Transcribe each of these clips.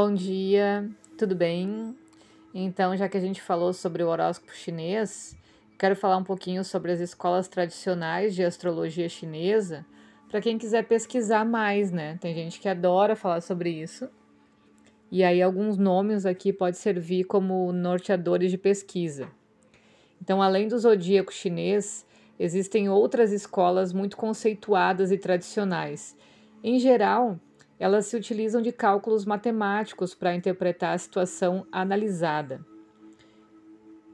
Bom dia, tudo bem? Então, já que a gente falou sobre o horóscopo chinês, quero falar um pouquinho sobre as escolas tradicionais de astrologia chinesa, para quem quiser pesquisar mais, né? Tem gente que adora falar sobre isso. E aí alguns nomes aqui podem servir como norteadores de pesquisa. Então, além do zodíaco chinês, existem outras escolas muito conceituadas e tradicionais. Em geral, elas se utilizam de cálculos matemáticos para interpretar a situação analisada.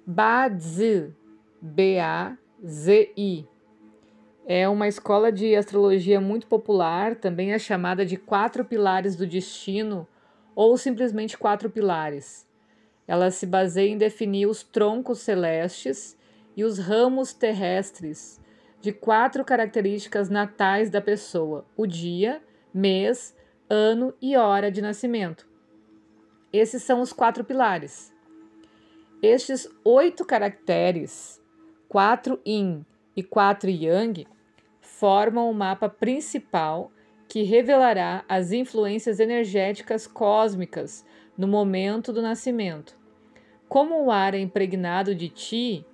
Bazi, B-A-Z-I, é uma escola de astrologia muito popular, também é chamada de quatro pilares do destino ou simplesmente quatro pilares. Ela se baseia em definir os troncos celestes e os ramos terrestres de quatro características natais da pessoa: o dia, mês, ano e hora de nascimento. Esses são os quatro pilares. Estes oito caracteres, quatro yin e quatro yang, formam o mapa principal que revelará as influências energéticas cósmicas no momento do nascimento. Como o ar é impregnado de Ti,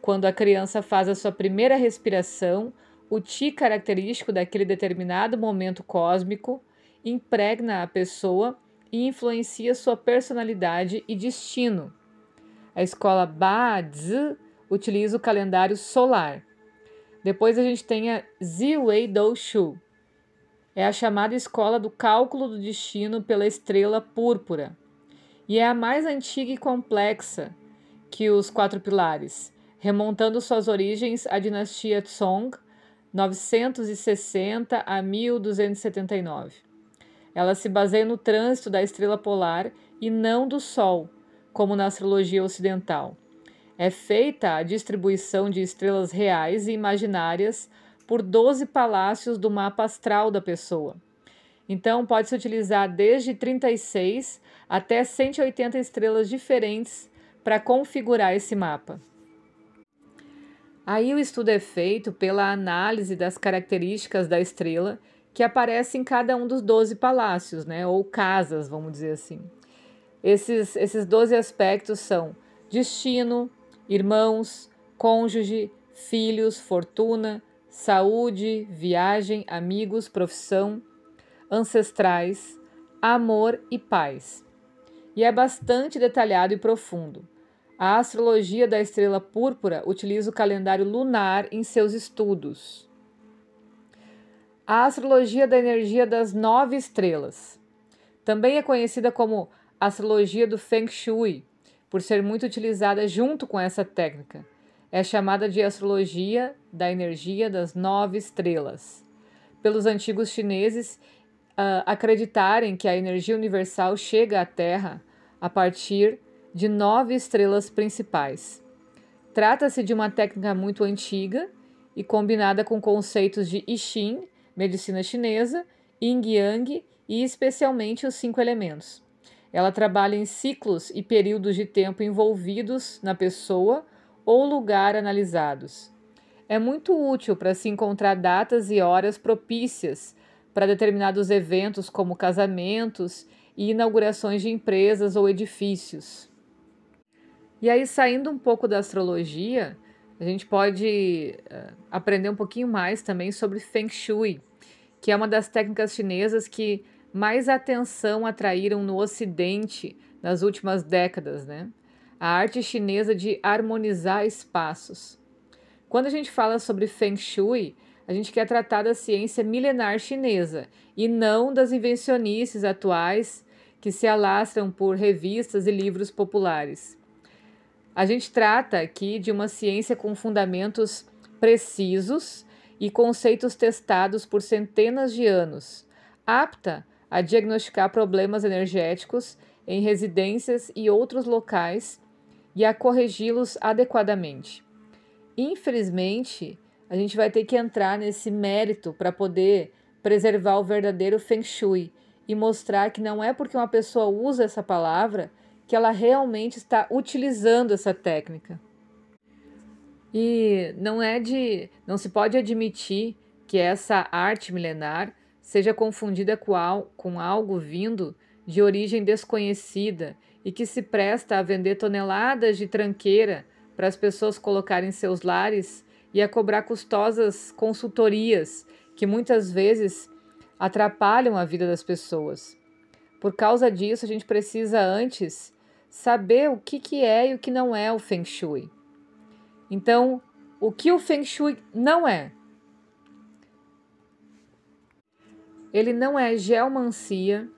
quando a criança faz a sua primeira respiração, o Ti característico daquele determinado momento cósmico impregna a pessoa e influencia sua personalidade e destino. A escola Bazi utiliza o calendário solar. Depois a gente tem a Ziwei Shu. É a chamada escola do cálculo do destino pela estrela púrpura. E é a mais antiga e complexa que os quatro pilares, remontando suas origens à dinastia Song, 960 a 1279. Ela se baseia no trânsito da estrela polar e não do Sol, como na astrologia ocidental. É feita a distribuição de estrelas reais e imaginárias por 12 palácios do mapa astral da pessoa. Então, pode-se utilizar desde 36 até 180 estrelas diferentes para configurar esse mapa. Aí o estudo é feito pela análise das características da estrela que aparece em cada um dos 12 palácios, né? Ou casas, vamos dizer assim. Esses, esses 12 aspectos são destino, irmãos, cônjuge, filhos, fortuna, saúde, viagem, amigos, profissão, ancestrais, amor e paz. E é bastante detalhado e profundo. A astrologia da estrela púrpura utiliza o calendário lunar em seus estudos a astrologia da energia das nove estrelas. Também é conhecida como astrologia do Feng Shui, por ser muito utilizada junto com essa técnica. É chamada de astrologia da energia das nove estrelas. Pelos antigos chineses uh, acreditarem que a energia universal chega à Terra a partir de nove estrelas principais. Trata-se de uma técnica muito antiga e combinada com conceitos de I Ching medicina chinesa, yin yang e especialmente os cinco elementos. Ela trabalha em ciclos e períodos de tempo envolvidos na pessoa ou lugar analisados. É muito útil para se encontrar datas e horas propícias para determinados eventos, como casamentos e inaugurações de empresas ou edifícios. E aí, saindo um pouco da astrologia, a gente pode uh, aprender um pouquinho mais também sobre Feng Shui, que é uma das técnicas chinesas que mais atenção atraíram no Ocidente nas últimas décadas, né? A arte chinesa de harmonizar espaços. Quando a gente fala sobre Feng Shui, a gente quer tratar da ciência milenar chinesa e não das invencionices atuais que se alastram por revistas e livros populares. A gente trata aqui de uma ciência com fundamentos precisos e conceitos testados por centenas de anos, apta a diagnosticar problemas energéticos em residências e outros locais e a corrigi-los adequadamente. Infelizmente, a gente vai ter que entrar nesse mérito para poder preservar o verdadeiro Feng Shui e mostrar que não é porque uma pessoa usa essa palavra que ela realmente está utilizando essa técnica. E não é de, não se pode admitir que essa arte milenar seja confundida com, al, com algo vindo de origem desconhecida e que se presta a vender toneladas de tranqueira para as pessoas colocarem em seus lares e a cobrar custosas consultorias que muitas vezes atrapalham a vida das pessoas. Por causa disso, a gente precisa antes saber o que, que é e o que não é o Feng Shui. Então, o que o Feng Shui não é? Ele não é geomancia,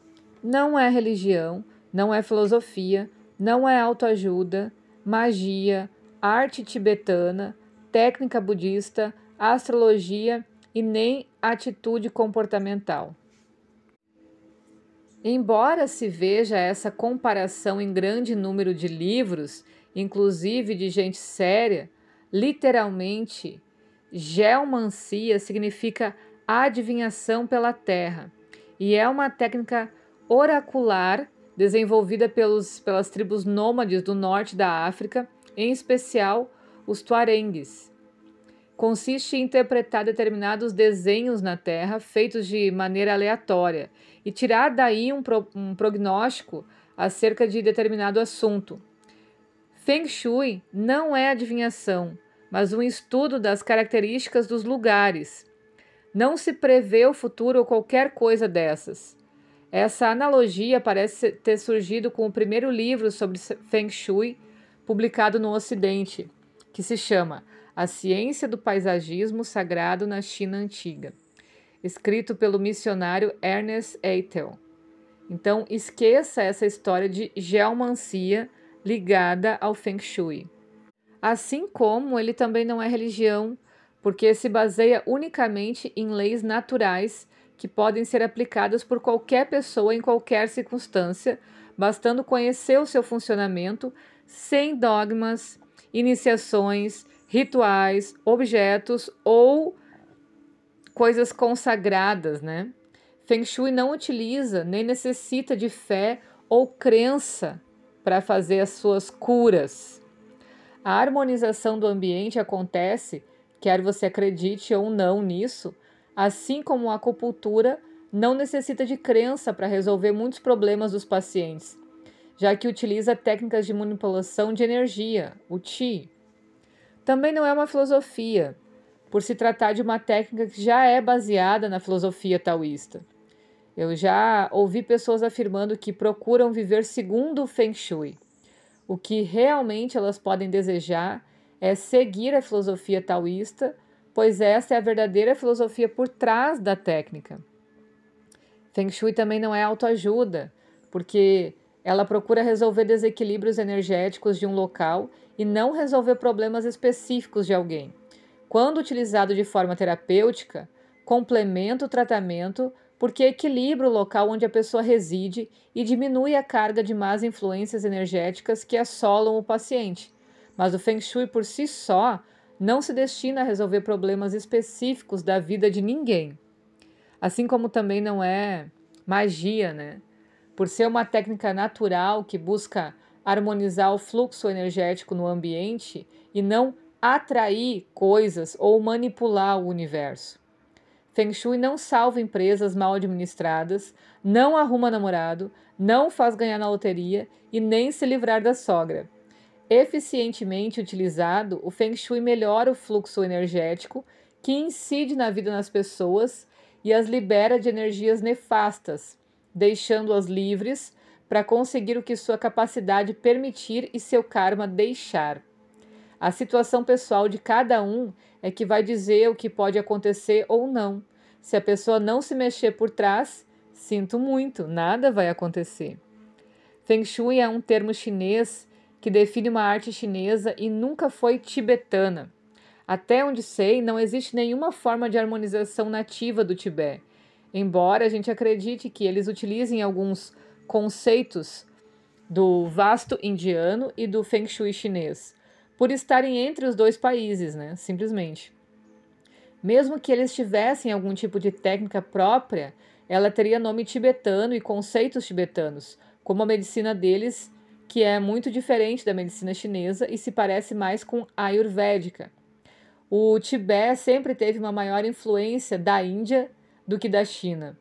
não é religião, não é filosofia, não é autoajuda, magia, arte tibetana, técnica budista, astrologia e nem atitude comportamental. Embora se veja essa comparação em grande número de livros, inclusive de gente séria, literalmente, geomancia significa adivinhação pela terra e é uma técnica oracular desenvolvida pelos, pelas tribos nômades do norte da África, em especial os tuarengues. Consiste em interpretar determinados desenhos na Terra feitos de maneira aleatória e tirar daí um, pro, um prognóstico acerca de determinado assunto. Feng Shui não é adivinhação, mas um estudo das características dos lugares. Não se prevê o futuro ou qualquer coisa dessas. Essa analogia parece ter surgido com o primeiro livro sobre Feng Shui publicado no Ocidente, que se chama A Ciência do Paisagismo Sagrado na China Antiga, escrito pelo missionário Ernest Eitel. Então, esqueça essa história de geomancia ligada ao Feng Shui. Assim como ele também não é religião, porque se baseia unicamente em leis naturais que podem ser aplicadas por qualquer pessoa em qualquer circunstância, bastando conhecer o seu funcionamento sem dogmas, iniciações, rituais, objetos ou coisas consagradas, né? Feng Shui não utiliza nem necessita de fé ou crença para fazer as suas curas. A harmonização do ambiente acontece, quer você acredite ou não nisso, assim como a acupuntura não necessita de crença para resolver muitos problemas dos pacientes, já que utiliza técnicas de manipulação de energia, o Qi. Também não é uma filosofia, por se tratar de uma técnica que já é baseada na filosofia taoísta. Eu já ouvi pessoas afirmando que procuram viver segundo o Feng Shui. O que realmente elas podem desejar é seguir a filosofia taoísta pois essa é a verdadeira filosofia por trás da técnica. Feng Shui também não é autoajuda, porque ela procura resolver desequilíbrios energéticos de um local e não resolver problemas específicos de alguém. Quando utilizado de forma terapêutica, complementa o tratamento porque equilibra o local onde a pessoa reside e diminui a carga de más influências energéticas que assolam o paciente. Mas o Feng Shui por si só não se destina a resolver problemas específicos da vida de ninguém. Assim como também não é magia, né? Por ser uma técnica natural que busca harmonizar o fluxo energético no ambiente e não atrair coisas ou manipular o universo. Feng Shui não salva empresas mal administradas, não arruma namorado, não faz ganhar na loteria e nem se livrar da sogra. Eficientemente utilizado, o Feng Shui melhora o fluxo energético que incide na vida das pessoas e as libera de energias nefastas, deixando-as livres para conseguir o que sua capacidade permitir e seu karma deixar. A situação pessoal de cada um é que vai dizer o que pode acontecer ou não. Se a pessoa não se mexer por trás, sinto muito, nada vai acontecer. Feng Shui é um termo chinês que define uma arte chinesa e nunca foi tibetana. Até onde sei, não existe nenhuma forma de harmonização nativa do Tibete, embora a gente acredite que eles utilizem alguns conceitos do vasto indiano e do Feng Shui chinês, por estarem entre os dois países, né? Simplesmente. Mesmo que eles tivessem algum tipo de técnica própria, ela teria nome tibetano e conceitos tibetanos, como a medicina deles que é muito diferente da medicina chinesa e se parece mais com a ayurvédica. O Tibete sempre teve uma maior influência da Índia do que da China.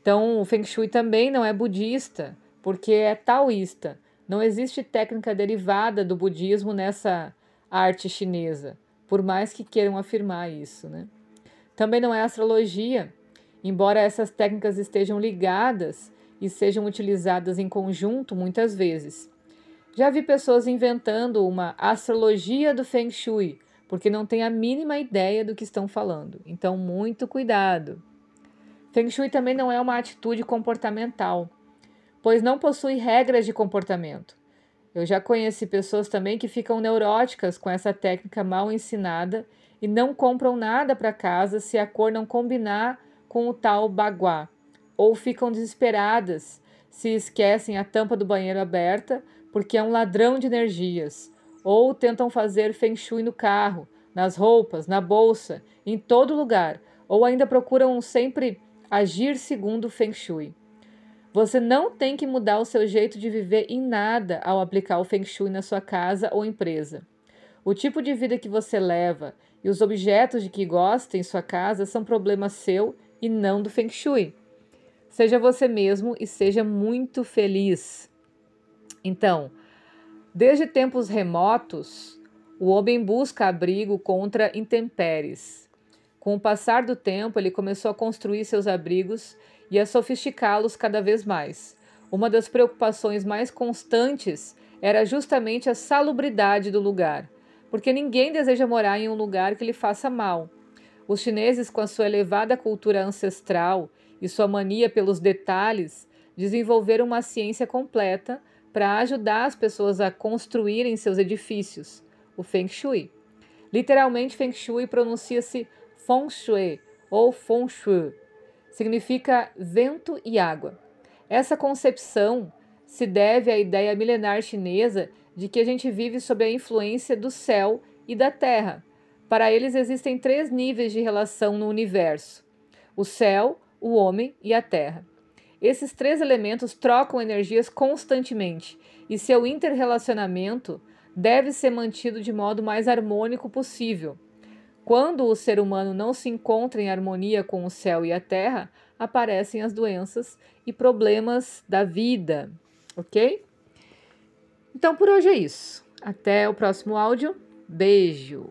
Então, o Feng Shui também não é budista, porque é taoísta. Não existe técnica derivada do budismo nessa arte chinesa, por mais que queiram afirmar isso, né? Também não é astrologia, embora essas técnicas estejam ligadas e sejam utilizadas em conjunto muitas vezes. Já vi pessoas inventando uma astrologia do Feng Shui, porque não têm a mínima ideia do que estão falando. Então, muito cuidado. Feng Shui também não é uma atitude comportamental, pois não possui regras de comportamento. Eu já conheci pessoas também que ficam neuróticas com essa técnica mal ensinada e não compram nada para casa se a cor não combinar com o tal baguá, ou ficam desesperadas se esquecem a tampa do banheiro aberta porque é um ladrão de energias, ou tentam fazer feng shui no carro, nas roupas, na bolsa, em todo lugar, ou ainda procuram sempre agir segundo feng shui. Você não tem que mudar o seu jeito de viver em nada ao aplicar o feng shui na sua casa ou empresa. O tipo de vida que você leva e os objetos de que gosta em sua casa são problema seu e não do feng shui. Seja você mesmo e seja muito feliz. Então, desde tempos remotos, o homem busca abrigo contra intempéries. Com o passar do tempo, ele começou a construir seus abrigos e a sofisticá-los cada vez mais. Uma das preocupações mais constantes era justamente a salubridade do lugar, porque ninguém deseja morar em um lugar que lhe faça mal. Os chineses, com a sua elevada cultura ancestral e sua mania pelos detalhes, desenvolveram uma ciência completa para ajudar as pessoas a construírem seus edifícios, o Feng Shui. Literalmente, Feng Shui pronuncia-se Feng Shui ou Feng Shui. Significa vento e água. Essa concepção se deve à ideia milenar chinesa de que a gente vive sob a influência do céu e da terra. Para eles existem três níveis de relação no universo: o céu, o homem e a terra. Esses três elementos trocam energias constantemente e seu interrelacionamento deve ser mantido de modo mais harmônico possível. Quando o ser humano não se encontra em harmonia com o céu e a terra, aparecem as doenças e problemas da vida, ok? Então por hoje é isso. Até o próximo áudio. Beijo!